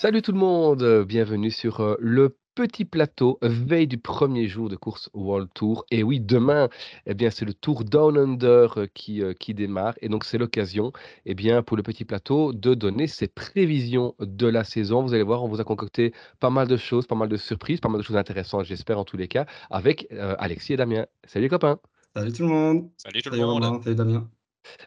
Salut tout le monde, bienvenue sur euh, le petit plateau, veille du premier jour de course World Tour. Et oui, demain, eh bien, c'est le Tour Down Under euh, qui, euh, qui démarre. Et donc, c'est l'occasion eh bien, pour le petit plateau de donner ses prévisions de la saison. Vous allez voir, on vous a concocté pas mal de choses, pas mal de surprises, pas mal de choses intéressantes, j'espère, en tous les cas, avec Alexis et Damien. Salut les copains. Salut tout le monde. Salut tout le monde. salut Damien.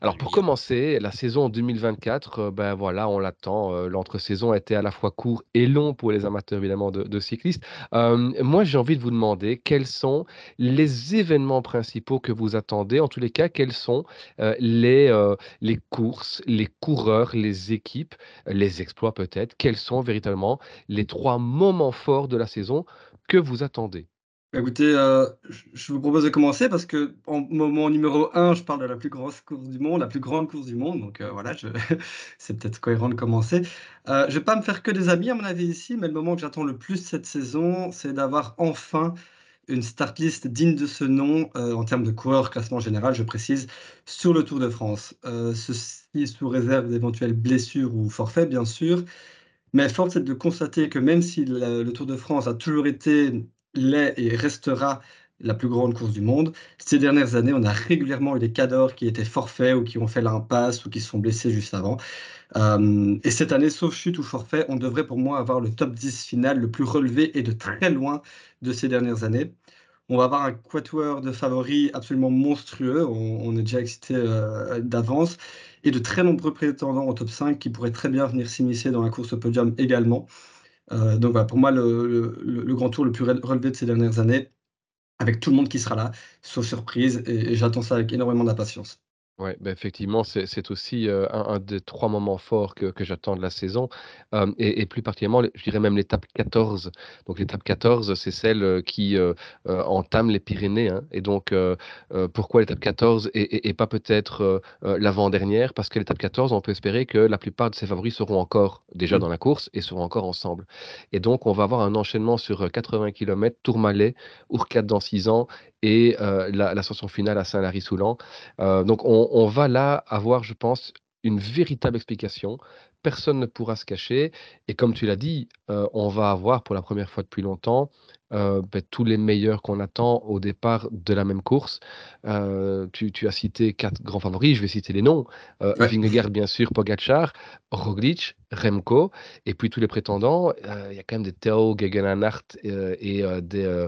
Alors pour commencer, la saison 2024, euh, ben voilà, on l'attend. euh, L'entre-saison a été à la fois court et long pour les amateurs évidemment de, de cyclistes. Euh, moi, j'ai envie de vous demander quels sont les événements principaux que vous attendez? En tous les cas, quelles sont euh, les, euh, les courses, les coureurs, les équipes, les exploits peut-être? Quels sont véritablement les trois moments forts de la saison que vous attendez? Bah, Écoutez, euh, je vous propose de commencer parce que en moment numéro un, je parle de la plus grosse course du monde, la plus grande course du monde. Donc euh, voilà, c'est peut-être cohérent de commencer. Euh, je vais pas me faire que des amis à mon avis ici, mais le moment que j'attends le plus cette saison, c'est d'avoir enfin une start list digne de ce nom en termes de coureurs classement général, je précise, sur le Tour de France. Ceci sous réserve d'éventuelles blessures ou forfaits, bien sûr. Mais force est de constater que même si le Tour de France a toujours été, l'est et restera la plus grande course du monde, ces dernières années, on a régulièrement eu des cadors qui étaient forfaits ou qui ont fait l'impasse ou qui se sont blessés juste avant. Euh, et cette année, sauf chute ou forfait, on devrait pour moi avoir le top 10 final le plus relevé et de très loin de ces dernières années. On va avoir un quatuor de favoris absolument monstrueux, on, on est déjà excité euh, d'avance, et de très nombreux prétendants au top 5 qui pourraient très bien venir s'immiscer dans la course au podium également. Euh, donc voilà, pour moi, le, grand tour le plus re- relevé de ces dernières années, avec tout le monde qui sera là, sauf surprise, et j'attends ça avec énormément d'impatience. Ouais, bah, effectivement, c'est c'est aussi, heu, un un des 3 moments forts que que j'attends de la saison, hem et et plus particulièrement, les je dirais même l'étape 14. Donc l'étape 14, c'est celle, heu, qui, heu heu, entame les Pyrénées, hein et donc heu heu, pourquoi l'étape 14 et et et pas peut-être, heu heu, l'avant-dernière? Parce que l'étape 14, on peut espérer que la plupart de ses favoris seront encore déjà dans la course et seront encore ensemble et donc on va avoir un enchaînement sur, heu, 80 kilomètres, Tourmalet, Ourcade dans 6 ans et la l'ascension finale à Saint-Lary-Soulan. Heu, donc on on va là avoir, je pense, une véritable explication. Personne ne pourra se cacher et comme tu l'as dit, heu, on va avoir pour la première fois depuis longtemps, heu, beh, tous les meilleurs qu'on attend au départ de la même course. Heu, tu tu as cité 4 grands favoris, je vais citer les noms, Ouais. Vingegaard bien sûr, Pogačar, Roglič, Remco et puis tous les prétendants, il y a quand même des Theo heu et des,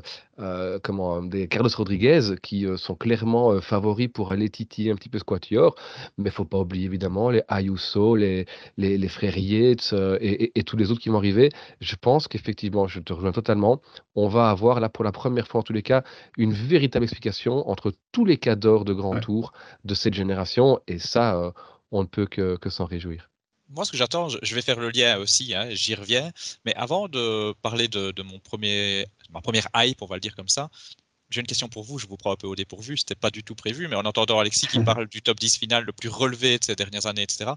comment? Des Carlos Rodriguez qui, sont clairement, favoris pour aller titiller un petit peu ce quatuor. Mais il faut pas oublier évidemment les Ayuso, les les les frères Yates, heu et et et tous les autres qui vont arriver. Je pense qu'effectivement, je te rejoins totalement, on va avoir là, pour la première fois en tous les cas, une véritable explication entre tous les cadors de grand Ouais. tour de cette génération et ça, heu, on ne peut que que s'en réjouir. Moi, ce que j'attends, je vais faire le lien aussi, hein, j'y reviens. Mais avant de parler de, de mon premier, ma première hype, on va le dire comme ça, j'ai une question pour vous. Je vous prends un peu au dépourvu. C'était pas du tout prévu, mais en entendant Alexis qui parle du top 10 final le plus relevé de ces dernières années, etc.,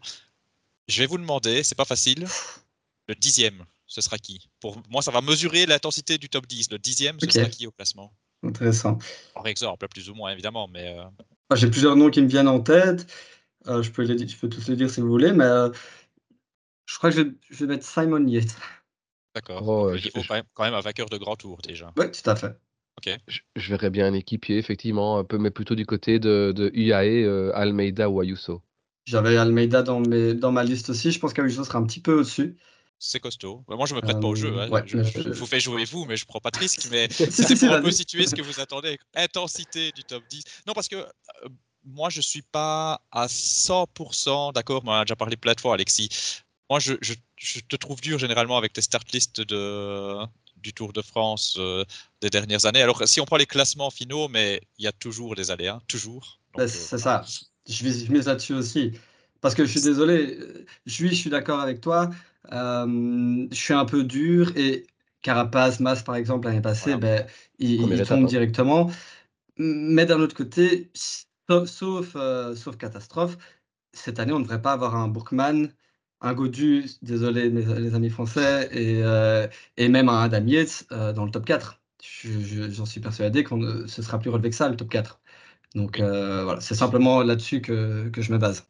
je vais vous demander, c'est pas facile, le dixième, ce sera qui? Pour moi, ça va mesurer l'intensité du top 10. Le dixième, ce sera qui au classement? Intéressant. Par exemple, plus ou moins, évidemment, mais euh, Ah, J'ai plusieurs noms qui me viennent en tête. Euh, je peux les, di- je peux tous les dire si vous voulez, mais euh, je crois que je vais, je vais mettre Simon Yates. d'accord. Oh, je niveau, je quand même, un vainqueur de grand tour déjà. Oui, tout à fait. Ok. je je verrais bien un équipier effectivement, un peu mais plutôt du côté de de UAE, Almeida ou Ayuso. J'avais Almeida dans, mes, dans ma liste aussi. Je pense qu'Ayuso sera un petit peu au-dessus. C'est costaud. Bah, moi, je me prête pas au jeu. Euh, hein. ouais, Je, je je- vous fais jouer vous, mais je prends pas de risque. Mais Si, c'était si, si, pour un peu situer ce que vous attendez. Intensité du top 10. Non, parce que euh, moi, je suis pas à 100% d'accord. On a déjà parlé plein de fois, Alexis. Moi, je, je- je te trouve dur généralement avec tes start lists de, du Tour de France euh, des dernières années. Alors, si on prend les classements finaux, mais il y a toujours des aléas, toujours. Bah, euh, c'est voilà. ça. Je mise là-dessus aussi. Parce que je suis désolé, euh, je suis, je suis d'accord avec toi. Euh, je suis un peu dur et Carapace, Mas, par exemple, l'année passée, Voilà. ben, il, tombe hein. directement. Mais d'un autre côté, sauf, sauf, euh, sauf catastrophe, cette année, on ne devrait pas avoir un Bourkman, un Godu, désolé mes, les amis français, et, euh, et même un Adam Yates euh, dans le top 4. Je- je- J'en suis persuadé qu'on ne- ce sera plus relevé que ça, le top 4. Donc euh, voilà, c'est simplement là-dessus que, que je me base.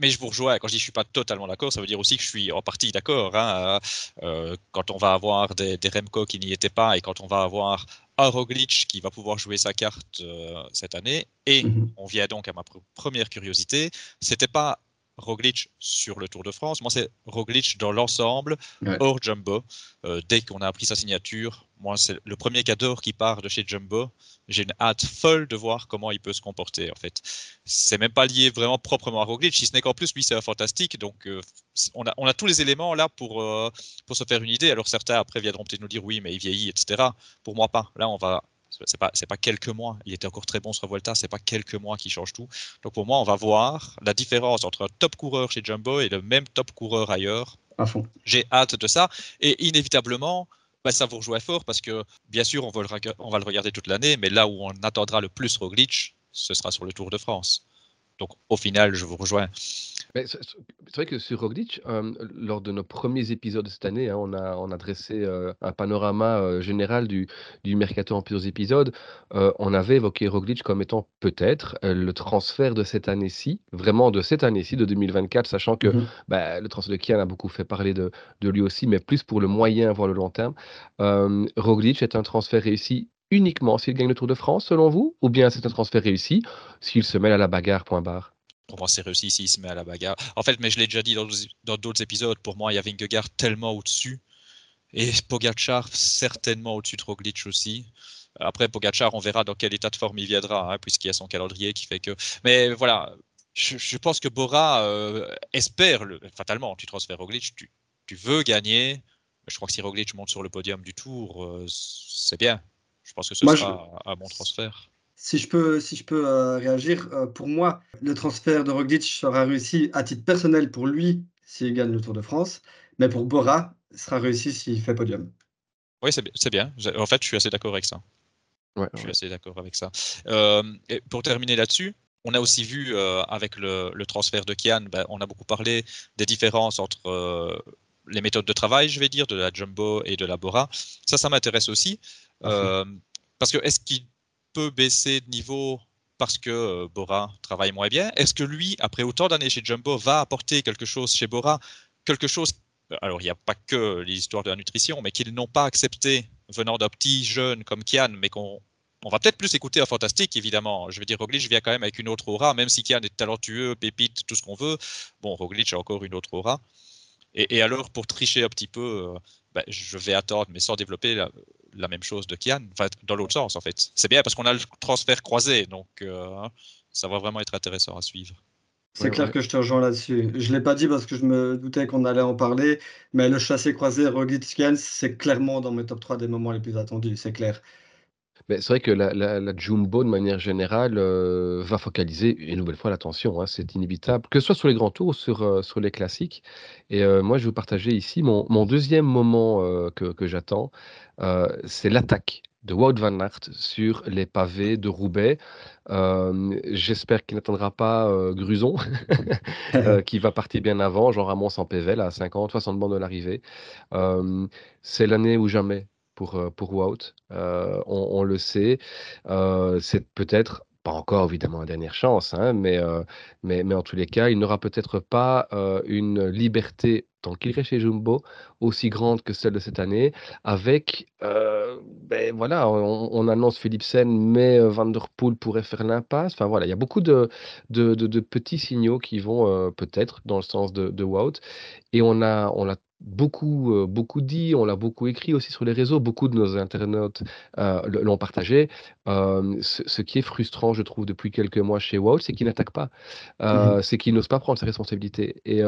Mais, je vous rejoins. Quand je dis je suis pas totalement d'accord, ça veut dire aussi que je suis en partie d'accord. Hein. Euh, quand on va avoir des, Remco qui n'y étaient pas et quand on va avoir un Roglic qui va pouvoir jouer sa carte euh, cette année. Et mhm. on vient donc à ma première curiosité. C'était pas Roglic sur le Tour de France. Moi, c'est Roglic dans l'ensemble, hors Jumbo. Euh, dès qu'on a appris sa signature, moi, c'est le premier cadeau qui part de chez Jumbo. J'ai une hâte folle de voir comment il peut se comporter, en fait. C'est même pas lié vraiment proprement à Roglic, si ce n'est qu'en plus, lui, c'est un fantastique. Donc, euh, on, a, on, a, tous les éléments là pour, euh, pour se faire une idée. Alors, certains, après, viendront peut-être nous dire oui, mais il vieillit, etc. Pour moi, pas. Là, on va c'est pas c'est pas quelques mois. Il était encore très bon sur Volta, c'est pas quelques mois qui changent tout. Donc pour moi, on va voir la différence entre un top coureur chez Jumbo et le même top coureur ailleurs. À fond. J'ai hâte de ça et inévitablement. Bah, ça vous rejoint fort parce que bien sûr on va le, on va le regarder toute l'année, mais là où on attendra le plus Roglic, ce sera sur le Tour de France. Donc au final, je vous rejoins c'est vrai que sur Roglic, lors de nos premiers épisodes de cette année, hein, on a, on a dressé un panorama général du, du mercato en plusieurs épisodes. on avait évoqué Roglic comme étant peut-être le transfert de cette année-ci, vraiment de cette année-ci, de 2024, sachant que bah, le transfert de Kian a beaucoup fait parler de, de, lui aussi, mais plus pour le moyen, voire le long terme. Roglic est un transfert réussi uniquement s'il gagne le Tour de France, selon vous, ou bien c'est un transfert réussi s'il se mêle à la bagarre, point barre? C'est réussi s'il se met à la bagarre. En fait, mais je l'ai déjà dit dans d'autres épisodes, pour moi, il y avait Vingegaard tellement au-dessus. Et Pogacar, certainement au-dessus de Roglic aussi. Après, Pogacar, on verra dans quel état de forme il viendra, hein, puisqu'il y a son calendrier qui fait que. Mais voilà, je, pense que Bora euh, espère, le... fatalement, tu transfères Roglic, tu, tu, veux gagner. Je crois que si Roglic monte sur le podium du tour, euh, c'est bien. Je pense que ce sera un bon transfert. Si je peux, si je peux euh, réagir, euh, pour moi, le transfert de Roglic sera réussi à titre personnel pour lui s'il gagne le Tour de France, mais pour Bora, sera réussi s'il fait podium. Oui, c'est bien. En fait, je suis assez d'accord avec ça. je suis assez d'accord avec ça. Euh, et pour terminer là-dessus, on a aussi vu avec le, transfert de Kian, ben, on a beaucoup parlé des différences entre les méthodes de travail, je vais dire, de la Jumbo et de la Bora. Ça, ça m'intéresse aussi. parce que est-ce qu'il baisser de niveau parce que euh, Bora travaille moins bien Est-ce que lui, après autant d'années chez Jumbo, va apporter quelque chose chez Bora Quelque chose, alors il n'y a pas que l'histoire de la nutrition, mais qu'ils n'ont pas accepté venant d'un petit jeune comme Kian, mais qu'on on va peut-être plus écouter un fantastique, évidemment. Je veux dire, Roglic vient quand même avec une autre aura, même si Kian est talentueux, pépite, tout ce qu'on veut. Bon, Roglic a encore une autre aura. Et, alors, pour tricher un petit peu, euh, ben, je vais attendre, mais sans développer la, la même chose de Kian, enfin, dans l'autre sens en fait. C'est bien parce qu'on a le transfert croisé, donc euh, ça va vraiment être intéressant à suivre. C'est clair que je te rejoins là-dessus. Je ne l'ai pas dit parce que je me doutais qu'on allait en parler, mais le chassé croisé Roglic-Kian, c'est clairement dans mes top 3 des moments les plus attendus, c'est clair c'est vrai que la jumbo, de manière générale, euh, va focaliser une nouvelle fois l'attention, hein, c'est inévitable, que ce soit sur les grands tours ou sur, euh, sur les classiques et euh, moi, je vais vous partager ici mon mon 2 moment, que j'attends, c'est l'attaque de Wout van Aert sur les pavés de Roubaix. j'espère qu'il n'attendra pas, Gruson, qui va partir bien avant, Jean Ramon en PV à 50-60 bandes de l'arrivée. c'est l'année ou jamais pour, pour Wout. On, le sait. C'est peut-être pas encore évidemment la dernière chance, hein, mais, mais, mais en tous les cas, il n'aura peut-être pas une liberté tant qu'il reste chez Jumbo aussi grande que celle de cette année, avec, ben voilà, on, annonce Philipsen, mais Van Der Poel pourrait faire l'impasse. Enfin voilà, il y a beaucoup de, de, de, petits signaux qui vont peut-être dans le sens de, de Wout, et on a, on a beaucoup, euh, beaucoup dit, on l'a beaucoup écrit aussi sur les réseaux, beaucoup de nos internautes euh, l'ont partagé. Euh, ce, qui est frustrant, je trouve, depuis quelques mois chez Wout, c'est qu'il n'attaque pas, mmh c'est qu'il n'ose pas prendre ses responsabilités. Et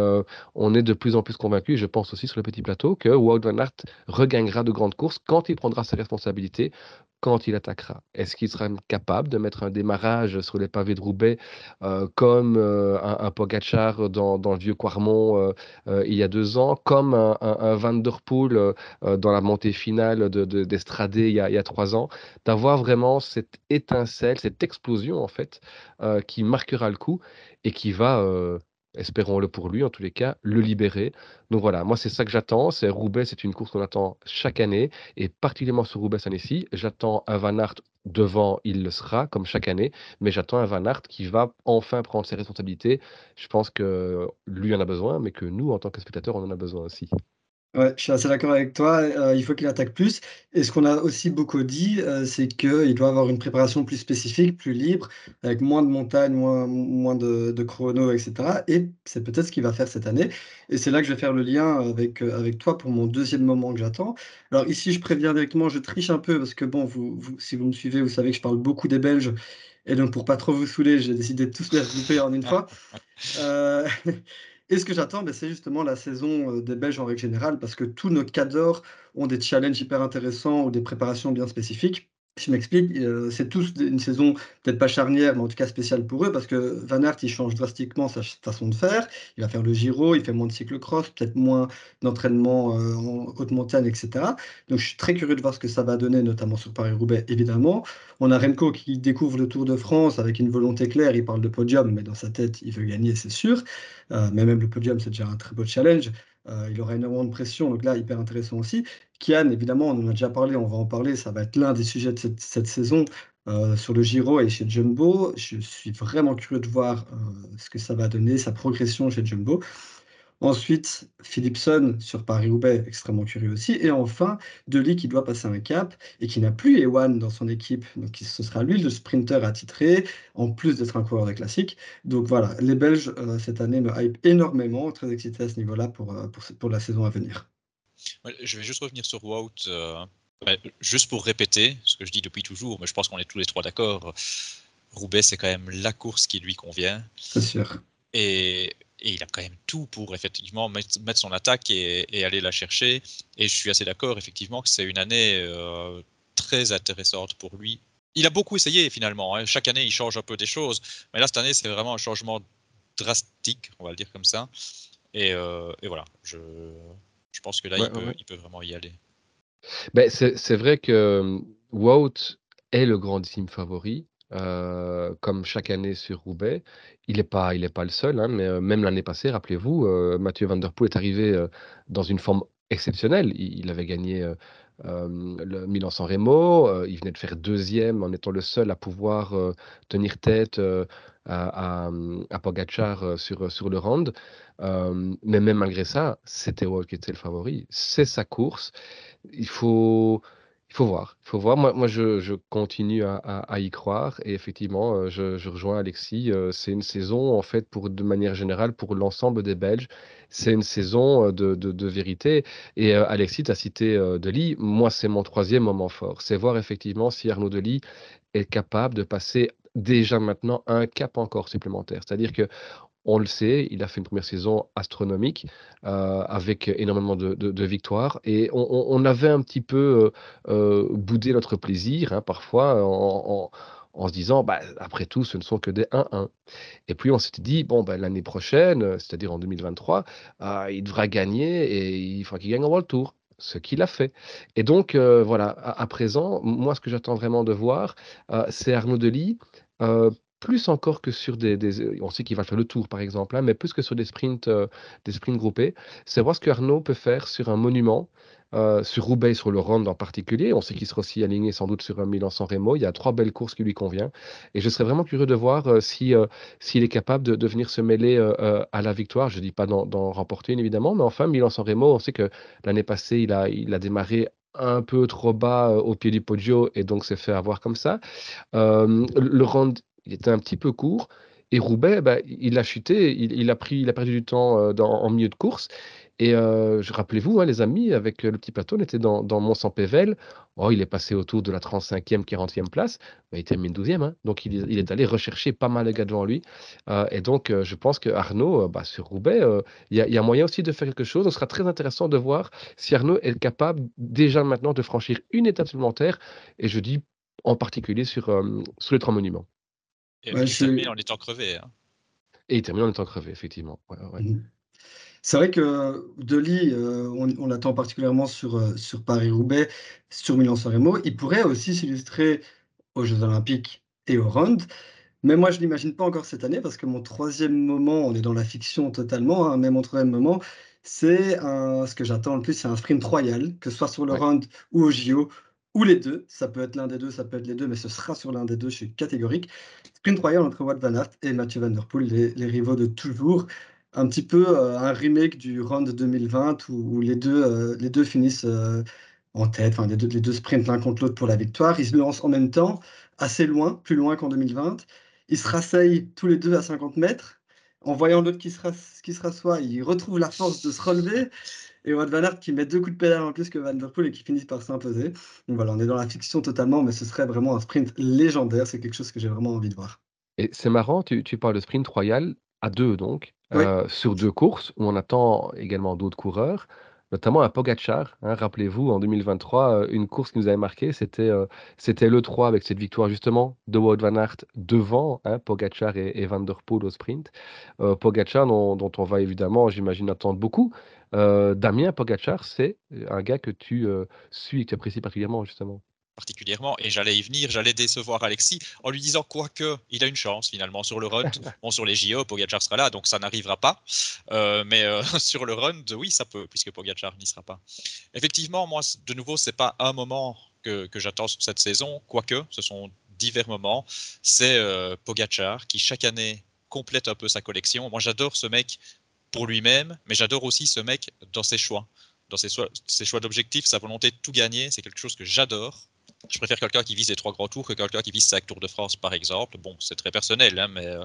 on est de plus en plus convaincus, je pense aussi sur le petit plateau, que Wout Van Aert regagnera de grandes courses quand il prendra ses responsabilités quand il attaquera. Est-ce qu'il sera capable de mettre un démarrage sur les pavés de Roubaix euh, comme euh, un, Pogacar dans, le vieux Quarmont euh, il y a deux ans, comme un, un, Van Der Poel dans la montée finale d'Estradé de, il, il, y a trois ans, d'avoir vraiment cette étincelle, cette explosion en fait, qui marquera le coup et qui va espérons-le pour lui en tous les cas, le libérer. Donc voilà, moi c'est ça que j'attends. C'est Roubaix, c'est une course qu'on attend chaque année et particulièrement sur Roubaix cette année-ci. J'attends un Van Aert devant, il le sera comme chaque année, mais j'attends un Van Aert qui va enfin prendre ses responsabilités. Je pense que lui en a besoin, mais que nous en tant que spectateurs, on en a besoin aussi. Ouais, je suis assez d'accord avec toi. Euh, il faut qu'il attaque plus. Et ce qu'on a aussi beaucoup dit, euh, c'est qu'il doit avoir une préparation plus spécifique, plus libre, avec moins de montagnes, moins, moins de, de chrono, etc. Et c'est peut-être ce qu'il va faire cette année. Et c'est là que je vais faire le lien avec, euh, avec toi pour mon deuxième moment que j'attends. Alors ici, je préviens directement, je triche un peu parce que bon, vous, vous- si vous me suivez, vous savez que je parle beaucoup des Belges. Et donc, pour pas trop vous saouler, j'ai décidé de tous les regrouper en une fois. Et ce que j'attends, ben, c'est justement la saison euh, des Belges en règle générale, parce que tous nos cadors ont des challenges hyper intéressants ou des préparations bien spécifiques. Je m'explique, euh, c'est tous une saison peut-être pas charnière, mais en tout cas spéciale pour eux, parce que Van Aert, il change drastiquement sa façon de faire. Il va faire le Giro, il fait moins de cyclocross, peut-être moins d'entraînement euh, en haute montagne, etc. Donc je suis très curieux de voir ce que ça va donner, notamment sur Paris-Roubaix, évidemment. On a Remco qui découvre le Tour de France avec une volonté claire, il parle de podium, mais dans sa tête, il veut gagner, c'est sûr. Euh, mais même le podium, c'est déjà un très beau challenge. Il aura énormément de pression, donc là, hyper intéressant aussi. Kian, évidemment, on en a déjà parlé, on va en parler, ça va être l'un des sujets de cette, saison euh, sur le Giro et chez Jumbo. Je suis vraiment curieux de voir euh, ce que ça va donner, sa progression chez Jumbo. Ensuite, Philipson sur Paris-Roubaix, extrêmement curieux aussi. Et enfin, Deli qui doit passer un cap et qui n'a plus Ewan dans son équipe. Donc ce sera lui le sprinter attitré, en plus d'être un coureur de classique. Donc voilà, les Belges euh, cette année me hype énormément, très excité à ce niveau-là pour, pour, la saison à venir. Je vais juste revenir sur Wout, euh, juste pour répéter ce que je dis depuis toujours, mais je pense qu'on est tous les trois d'accord. Roubaix, c'est quand même la course qui lui convient. C'est sûr. Et et il a quand même tout pour effectivement mettre, mettre son attaque et, et, aller la chercher. Et je suis assez d'accord effectivement que c'est une année euh, très intéressante pour lui. Il a beaucoup essayé finalement. Hein. Chaque année, il change un peu des choses. Mais là, cette année, c'est vraiment un changement drastique, on va le dire comme ça. Et, euh, et voilà, je, je, pense que là, ouais, il, peut, ouais. il, peut, vraiment y aller? Ben, c'est vrai que Wout est le grandissime favori. Euh, comme chaque année sur Roubaix. Il n'est pas, il est pas le seul, hein, mais euh, même l'année passée, rappelez-vous, euh, Mathieu Van Der Poel est arrivé dans une forme exceptionnelle. Il, il avait gagné le Milan-San Remo, il venait de faire deuxième en étant le seul à pouvoir tenir tête à, à, Pogacar sur, sur le round. mais même malgré ça, c'était Wout qui était le favori. C'est sa course. Il faut il faut voir, il faut voir. Moi, moi je, je continue à, à, y croire et effectivement, euh, je, rejoins Alexis. Euh, c'est une saison, en fait, pour de manière générale, pour l'ensemble des Belges, c'est une saison euh, de, de, vérité. Et Alexis, tu as cité Deli. Moi, c'est mon troisième moment fort. C'est voir effectivement si Arnaud Deli est capable de passer déjà maintenant un cap encore supplémentaire. C'est-à-dire que on le sait, il a fait une première saison astronomique euh, avec énormément de, victoires et on, avait un petit peu euh, euh, boudé notre plaisir hein, parfois en, se disant bah, après tout ce ne sont que des 1-1. Et puis on s'était dit bon bah, l'année prochaine, c'est-à-dire en 2023, il devra gagner et il faudra qu'il gagne en World Tour ce qu'il a fait. Et donc, euh, voilà, à, présent, moi, ce que j'attends vraiment de voir, euh, c'est Arnaud Delis, euh, plus encore que sur des, on sait qu'il va faire le tour par exemple, hein, mais plus que sur des sprints, des sprints groupés, c'est voir ce que Arnaud peut faire sur un monument, sur Roubaix, sur le Rhône en particulier. On sait qu'il sera aussi aligné sans doute sur un Milan-San Remo. Il y a trois belles courses qui lui conviennent, et je serais vraiment curieux de voir si s'il est capable de, venir se mêler à la victoire. Je dis pas d'en remporter une évidemment, mais enfin Milan-San Remo, on sait que l'année passée il a il a démarré un peu trop bas au pied du podio et donc s'est fait avoir comme ça. Le Rhône il était un petit peu court. Et Roubaix, bah, il a chuté, il, a perdu du temps euh, en milieu de course. Et euh, rappelez-vous, hein, les amis, avec le petit plateau, on était dans, Mont-Saint-Pével. Oh, il est passé autour de la 35e, 40e place. Bah, il termine 12e. Hein. Donc, il, est allé rechercher pas mal de gars devant lui. Euh, et donc, euh, je pense que Arnaud, bah, sur Roubaix, il y, y, a moyen aussi de faire quelque chose. Ce sera très intéressant de voir si Arnaud est capable déjà maintenant de franchir une étape supplémentaire. Et je dis en particulier sur, sur les trois monuments. Et ouais, il je... termine en étant crevé. Hein. Et il termine en étant crevé, effectivement. Ouais, ouais. Mmh. C'est vrai que Deli, euh, on, on l'attend particulièrement sur, euh, sur Paris-Roubaix, sur Milan-San Remo. Il pourrait aussi s'illustrer aux Jeux Olympiques et au Round. Mais moi, je l'imagine pas encore cette année parce que mon troisième moment, on est dans la fiction totalement, hein, mais mon troisième moment, c'est ce que j'attends le plus, c'est un sprint royal, que ce soit sur le round ou au JO, ou les deux. Ça peut être l'un des deux, ça peut être les deux, mais ce sera sur l'un des deux, je suis catégorique. Sprint royal entre Wout van Aert et Mathieu Van Der Poel, les, rivaux de toujours. Un petit peu euh, un remake du round 2020 où, les, deux, euh, les deux finissent euh, en tête, enfin les deux, les deux sprintent l'un contre l'autre pour la victoire. Ils se lancent en même temps, assez loin, plus loin qu'en 2020. Ils se rasseyent tous les deux à 50 mètres. En voyant l'autre qui, se qui se rassoit, ils retrouvent la force de se relever et Wout Van Aert qui met deux coups de pédale en plus que Van Der Poel et qui finissent par s'imposer. Donc voilà, on est dans la fiction totalement, mais ce serait vraiment un sprint légendaire. C'est quelque chose que j'ai vraiment envie de voir. Et c'est marrant, tu, tu, parles de sprint royal à deux donc, euh, sur deux courses où on attend également d'autres coureurs notamment à Pogachar. Hein, rappelez-vous, en 2023, euh, une course qui nous avait marqué, c'était euh, c'était le 3 avec cette victoire justement de Wout van Aert devant hein, Pogachar et, Van der Poel au sprint. Euh, Pogachar, dont, dont, on va évidemment, j'imagine, attendre beaucoup. Damien Pogachar, c'est un gars que tu suis et que tu apprécies particulièrement justement particulièrement, et j'allais y venir, j'allais décevoir Alexis en lui disant quoique il a une chance finalement sur le run. bon, sur les JO, Pogacar sera là, donc ça n'arrivera pas. Euh, mais euh, sur le run, oui, ça peut, puisque Pogacar n'y sera pas. Effectivement, moi, de nouveau, c'est pas un moment que, que j'attends sur cette saison, quoique ce sont divers moments. C'est euh, Pogachar qui chaque année complète un peu sa collection. Moi, j'adore ce mec pour lui-même, mais j'adore aussi ce mec dans ses choix. Dans ses, choix d'objectifs, sa volonté de tout gagner, c'est quelque chose que j'adore. Je préfère quelqu'un qui vise les trois grands tours que quelqu'un qui vise cinq tours de France, par exemple. Bon, c'est très personnel, hein, mais. Euh,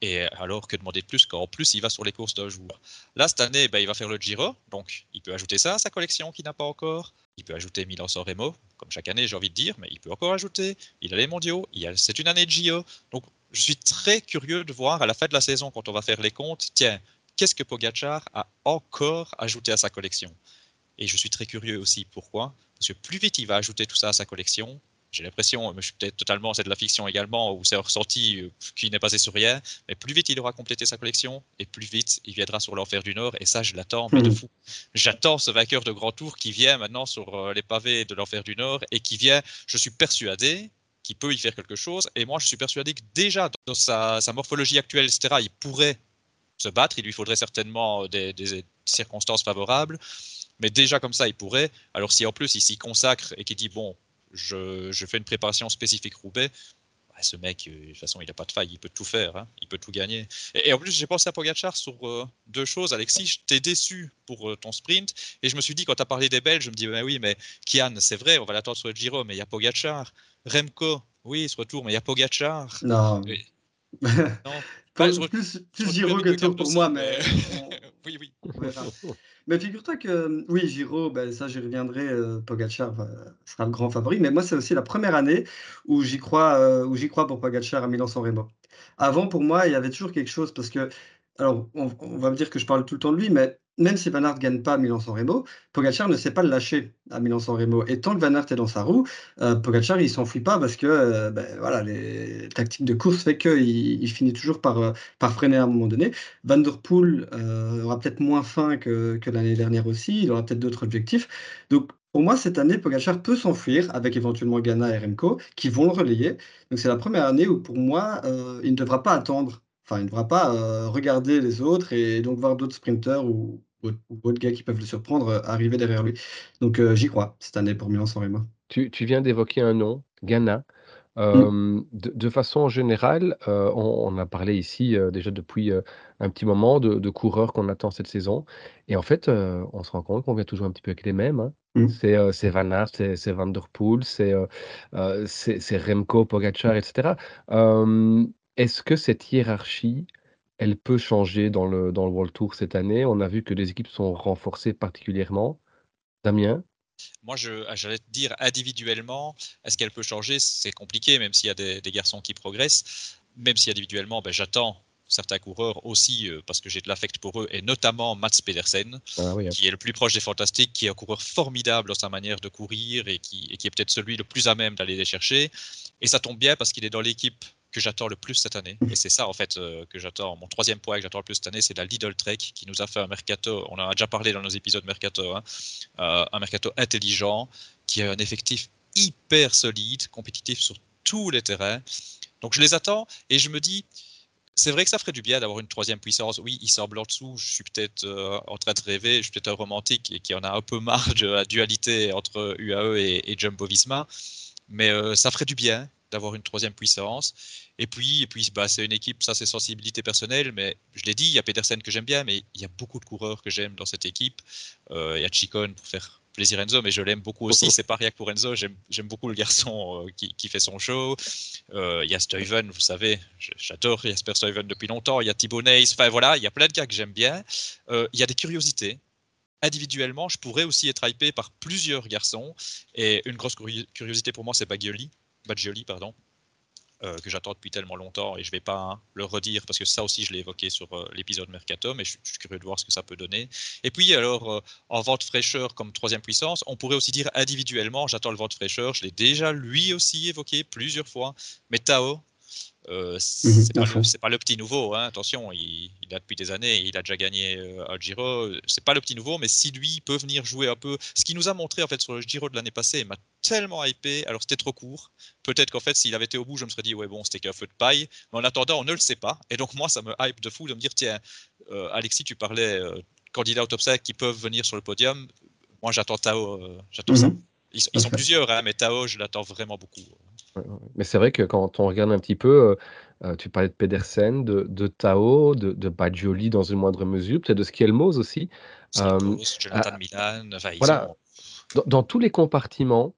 et alors que demander de plus qu'en plus il va sur les courses d'un jour. Là, cette année, ben, il va faire le Giro, donc il peut ajouter ça à sa collection qu'il n'a pas encore. Il peut ajouter Milan-San Remo, comme chaque année, j'ai envie de dire, mais il peut encore ajouter. Il a les mondiaux, c'est une année de Giro. Donc, je suis très curieux de voir à la fin de la saison, quand on va faire les comptes, tiens, qu'est-ce que Pogachar a encore ajouté à sa collection? Et je suis très curieux aussi pourquoi parce que plus vite il va ajouter tout ça à sa collection, j'ai l'impression, mais je suis peut-être totalement, c'est de la fiction également, où c'est ressenti euh, qu'il n'est basé sur rien, mais plus vite il aura complété sa collection, et plus vite il viendra sur l'enfer du Nord, et ça je l'attends, mais de mhm. fou. J'attends ce vainqueur de grand tour qui vient maintenant sur euh, les pavés de l'enfer du Nord, et qui vient, je suis persuadé, qu'il peut y faire quelque chose, et moi je suis persuadé que déjà dans sa, morphologie actuelle, etc., il pourrait se battre, il lui faudrait certainement des circonstances favorables, mais déjà comme ça, il pourrait. Alors si en plus il s'y consacre et qu'il dit bon, je, fais une préparation spécifique Roubaix, bah, ce mec, euh, de toute façon, il n'a pas de faille, il peut tout faire, hein. il peut tout gagner. Et, en plus, j'ai pensé à Pogachar sur euh, deux choses. Alexis, je t'ai déçu pour euh, ton sprint, et je me suis dit, quand tu as parlé des Belges, je me dis, ben oui, mais Kian, c'est vrai, on va l'attendre sur le Giro, mais il y a Pogachar. Remco, oui, ce retour, mais il y a Pogachar. Non. non. Plus, plus Giro que Tour pour moi, mais. oui, oui. Mais figure-toi que, oui, Giro, ben, ça, j'y reviendrai, euh, Pogacar sera le grand favori, mais moi, c'est aussi la première année où j'y crois, euh, où j'y crois pour Pogacar à Milan-San Remo. Avant, pour moi, il y avait toujours quelque chose parce que, alors, on, on va me dire que je parle tout le temps de lui, mais même si Van Aert ne gagne pas Milan-San Remo, Pogacar ne sait pas le lâcher à Milan-San Remo. Et tant que Van Aert est dans sa roue, euh, Pogacar il s'enfuit pas parce que euh, ben, voilà, les tactiques de course fait qu'il il finit toujours par, euh, par freiner à un moment donné. Van Der Poel aura peut-être moins faim que, que l'année dernière aussi, il aura peut-être d'autres objectifs. Donc pour moi, cette année, Pogacar peut s'enfuir avec éventuellement Ghana et Remco qui vont le relayer. Donc c'est la première année où pour moi, il ne devra pas attendre Enfin, il ne devra pas euh, regarder les autres et donc voir d'autres sprinteurs ou, d'autres gars qui peuvent le surprendre euh, arriver derrière lui. Donc euh, j'y crois cette année pour Milan-San Remo. Tu, tu viens d'évoquer un nom, Ghana. Mmh. de, façon générale, on, a parlé ici déjà depuis un petit moment de, coureurs qu'on attend cette saison. Et en fait, on se rend compte qu'on vient toujours un petit peu avec les mêmes. Hein. Mmh. C'est Van Aert, c'est Van Der Poel, c'est Remco, Pogacar, etc. Est-ce que cette hiérarchie, elle peut changer dans le dans le World Tour cette année? On a vu que les équipes sont renforcées particulièrement. Damien? Moi, ah, j'allais te dire individuellement, est-ce qu'elle peut changer? C'est compliqué, même s'il y a des, garçons qui progressent. Même si individuellement, ben, j'attends certains coureurs aussi, euh, parce que j'ai de l'affect pour eux, et notamment Mats Pedersen, ah hein. qui est le plus proche des fantastiques, qui est un coureur formidable dans sa manière de courir et qui, et qui est peut-être celui le plus à même d'aller les chercher. Et ça tombe bien parce qu'il est dans l'équipe que j'attends le plus cette année. Et c'est ça, en fait, euh, que j'attends. Mon troisième point que j'attends le plus cette année, c'est la Lidl Trek qui nous a fait un mercato. On en a déjà parlé dans nos épisodes mercato. Hein, euh, un mercato intelligent qui a un effectif hyper solide, compétitif sur tous les terrains. Donc je les attends et je me dis, c'est vrai que ça ferait du bien d'avoir une troisième puissance. Oui, il semble en dessous. Je suis peut-être euh, en train de rêver. Je suis peut-être un romantique et qui en a un peu marre de la dualité entre UAE et, Jumbo Visma. Mais ça ferait du bien d'avoir une troisième puissance. Et puis, et puis bah, c'est une équipe, ça c'est sensibilité personnelle, mais je l'ai dit, il y a Petersen que j'aime bien, mais il y a beaucoup de coureurs que j'aime dans cette équipe. Euh, il y a Chicone pour faire plaisir Enzo, mais je l'aime beaucoup aussi. C'est pas rien que pour Enzo. J'aime beaucoup le garçon euh, qui, fait son show. Euh, il y a Steven, vous savez, j'adore Jasper Steven depuis longtemps. Il y a Thibaut Neys. Enfin voilà, il y a plein de gars que j'aime bien. Euh, il y a des curiosités. Individuellement, je pourrais aussi être hypé par plusieurs garçons. Et une grosse curiosité pour moi, c'est Bagioli. Bagioli, pardon. Euh, que j'attends depuis tellement longtemps et je ne vais pas le redire parce que ça aussi je l'ai évoqué sur euh, l'épisode Mercato, mais je, suis curieux de voir ce que ça peut donner. Et puis alors euh, en vente fraîcheur comme troisième puissance, on pourrait aussi dire individuellement, j'attends le vente fraîcheur, je l'ai déjà lui aussi évoqué plusieurs fois, mais Tao, euh, mhm, c'est pas, le petit nouveau, hein, attention, il, il, a depuis des années, il a déjà gagné euh, un Giro. C'est pas le petit nouveau, mais si lui peut venir jouer un peu, ce qu'il nous a montré en fait sur le Giro de l'année passée m'a tellement hypé. Alors c'était trop court. Peut-être qu'en fait, s'il avait été au bout, je me serais dit ouais bon, c'était qu'un feu de paille. Mais en attendant, on ne le sait pas. Et donc moi, ça me hype de fou de me dire tiens, euh, Alexis, tu parlais candidat au top 5 qui peuvent venir sur le podium. Moi, j'attends j'attends ça. Mhm. Ils, sont plusieurs, hein, mais Tao, je l'attends vraiment beaucoup. Mais c'est vrai que quand on regarde un petit peu, euh, euh, tu parlais de Pedersen, de, de Tao, de, de Bajoli dans une moindre mesure, peut-être de Skielmos aussi. Euh, Jonathan Milan, voilà. Dans, tous les compartiments,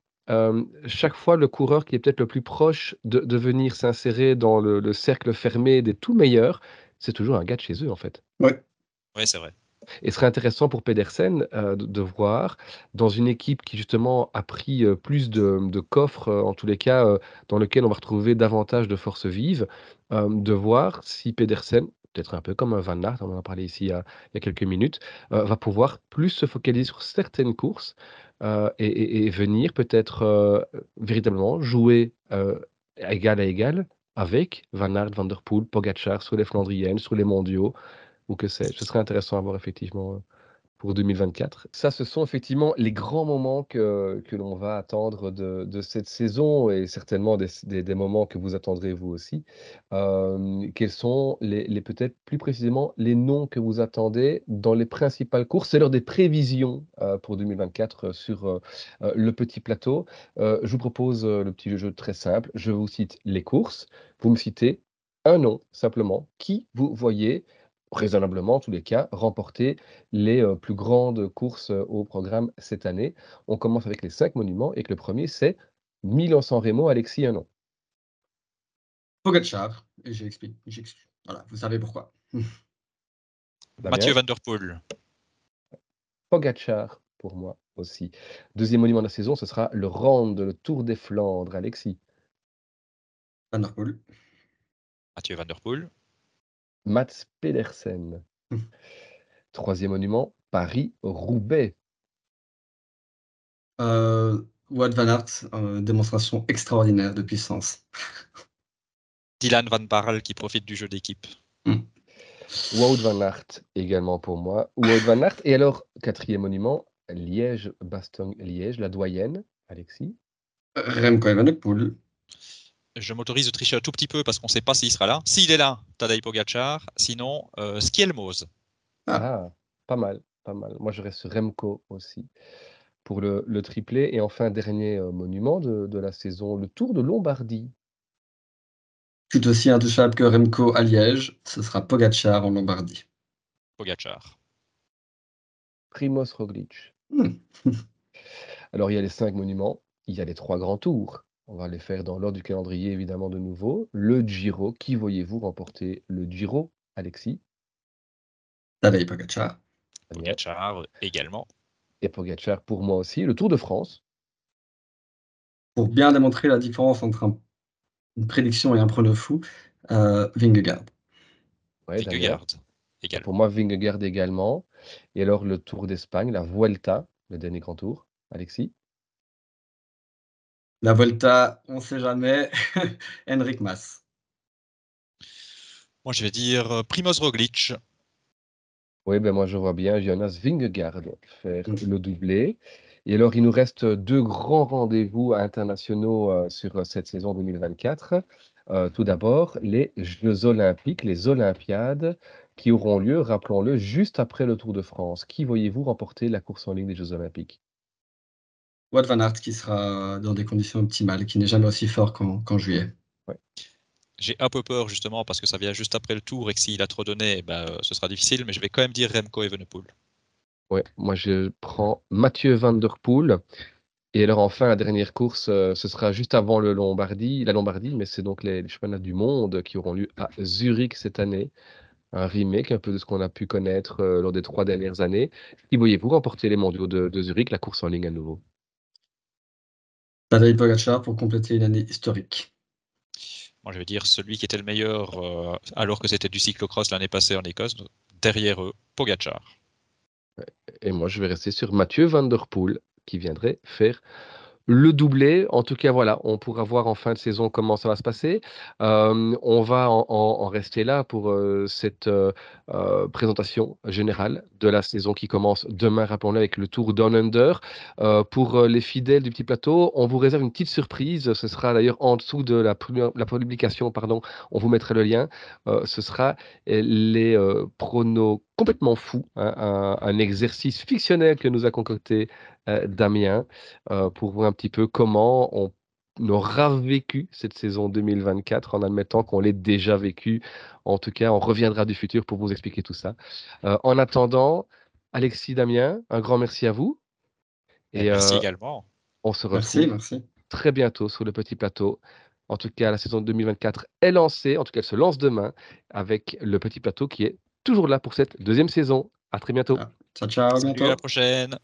chaque fois le coureur qui est peut-être le plus proche de, de venir s'insérer dans le, le cercle fermé des tout meilleurs, c'est toujours un gars de chez eux en fait. Oui, ouais, c'est vrai. Et ce serait intéressant pour Pedersen euh, de, voir dans une équipe qui justement a pris euh, plus de, coffres, euh, en tous les cas, dans lequel on va retrouver davantage de forces vives, de voir si Pedersen, peut-être un peu comme Van Aert, on en a parlé ici il y a, quelques minutes, va pouvoir plus se focaliser sur certaines courses et, venir peut-être véritablement jouer égal à égal avec Van Aert, Van Der Poel, Pogacar sur les Flandriennes, sur les mondiaux, ou que sais-je. Ce serait intéressant à voir effectivement euh, pour 2024. Ça, ce sont effectivement les grands moments que, que l'on va attendre de, de, cette saison et certainement des, des, moments que vous attendrez vous aussi. Euh, quels sont les, les peut-être plus précisément les noms que vous attendez dans les principales courses? C'est l'heure des prévisions euh, pour 2024 sur le petit plateau. je vous propose le petit jeu très simple. Je vous cite les courses. Vous me citez un nom simplement qui vous voyez raisonnablement, en tous les cas, remporter les euh, plus grandes courses euh, au programme cette année. On commence avec les cinq monuments et que le premier, c'est Milan-San Remo, Alexis, un nom. Pogacar, et j'explique. Voilà, vous savez pourquoi. Mathieu Van Der Poel. Pogacar, pour moi aussi. Deuxième monument de la saison, ce sera le Rande, le Tour des Flandres, Alexis. Van Der Poel. Mathieu Van Der Poel. Mats Pedersen. Mmh. Troisième monument, Paris-Roubaix. Euh, Wout van Aert, euh, démonstration extraordinaire de puissance. Dylan Van Barle qui profite du jeu d'équipe. Mmh. Wout van Aert également pour moi. Wout van Aert. Et alors, quatrième monument, Liège-Bastogne-Liège, la doyenne, Alexis. Remco Evenepoel je m'autorise de tricher un tout petit peu parce qu'on ne sait pas s'il sera là. S'il est là, Tadej Pogacar. Sinon, euh. Ah. ah. pas mal, pas mal. Moi, je reste Remco aussi pour le, le triplé. Et enfin, dernier euh, monument de, de, la saison, le Tour de Lombardie. Tout aussi intouchable que Remco à Liège, ce sera Pogacar en Lombardie. Pogacar. Primoz Roglic. Hmm. Alors, il y a les cinq monuments, il y a les trois grands tours. On va les faire dans l'ordre du calendrier, évidemment, de nouveau. Le Giro. Qui voyez-vous remporter? Le Giro, Alexis? Tadej Pogacar. Pogacar également. Et Pogacar pour moi aussi. Le Tour de France. Pour bien démontrer la différence entre une prédiction et un prono fou, euh, Vingegaard. Vingegaard. Également. Pour moi, Vingegaard également. Et alors, le Tour d'Espagne, la Vuelta, le dernier grand tour, Alexis? La Volta, on ne sait jamais. Henrik Mas. Moi, je vais dire euh, Primoz Roglic. Oui, ben moi, je vois bien Jonas Vingegaard faire mm. le doublé. Et alors, il nous reste deux grands rendez-vous internationaux euh, sur euh, cette saison 2024. Euh, tout d'abord, les Jeux olympiques, les Olympiades, qui auront lieu, rappelons-le, juste après le Tour de France. Qui voyez-vous remporter la course en ligne des Jeux olympiques? Wout van Aert qui sera dans des conditions optimales, qui n'est jamais aussi fort qu'en juillet. J'ai un peu peur justement parce que ça vient juste après le tour et que s'il a trop donné, ben, ce sera difficile, mais je vais quand même dire Remco Evenepoel. Ouais, moi je prends Mathieu Van Der Poel. Et alors enfin, la dernière course, euh, ce sera juste avant le Lombardie, la Lombardie, mais c'est donc les, championnats du monde qui auront lieu à Zurich cette année. Un remake un peu de ce qu'on a pu connaître euh, lors des trois dernières années. Qui voyez-vous remporter les mondiaux de, Zurich, la course en ligne à nouveau Tadej Pogacar pour compléter une année historique. Moi, je vais dire celui qui était le meilleur euh, alors que c'était du cyclocross l'année passée en Écosse. Derrière eux, Pogacar. Et moi, je vais rester sur Mathieu Van Der Poel qui viendrait faire le doublé. En tout cas, voilà, on pourra voir en fin de saison comment ça va se passer. on va en, rester là pour cette présentation générale de la saison qui commence demain, rappelons-le, avec le Tour Down Under. pour les fidèles du petit plateau, on vous réserve une petite surprise. Ce sera d'ailleurs en dessous de la, publication, pardon, on vous mettra le lien. ce sera les pronos complètement fous, hein, un, un, exercice fictionnel que nous a concocté Damien, euh, pour voir un petit peu comment on aura vécu cette saison 2024 en admettant qu'on l'ait déjà vécu. En tout cas, on reviendra du futur pour vous expliquer tout ça. Euh, en attendant, Alexis, Damien, un grand merci à vous. Et, merci également. On se retrouve très bientôt sur le petit plateau. En tout cas, la saison 2024 est lancée. En tout cas, elle se lance demain avec le petit plateau qui est toujours là pour cette deuxième saison. À très bientôt. Ciao, ciao. À la prochaine.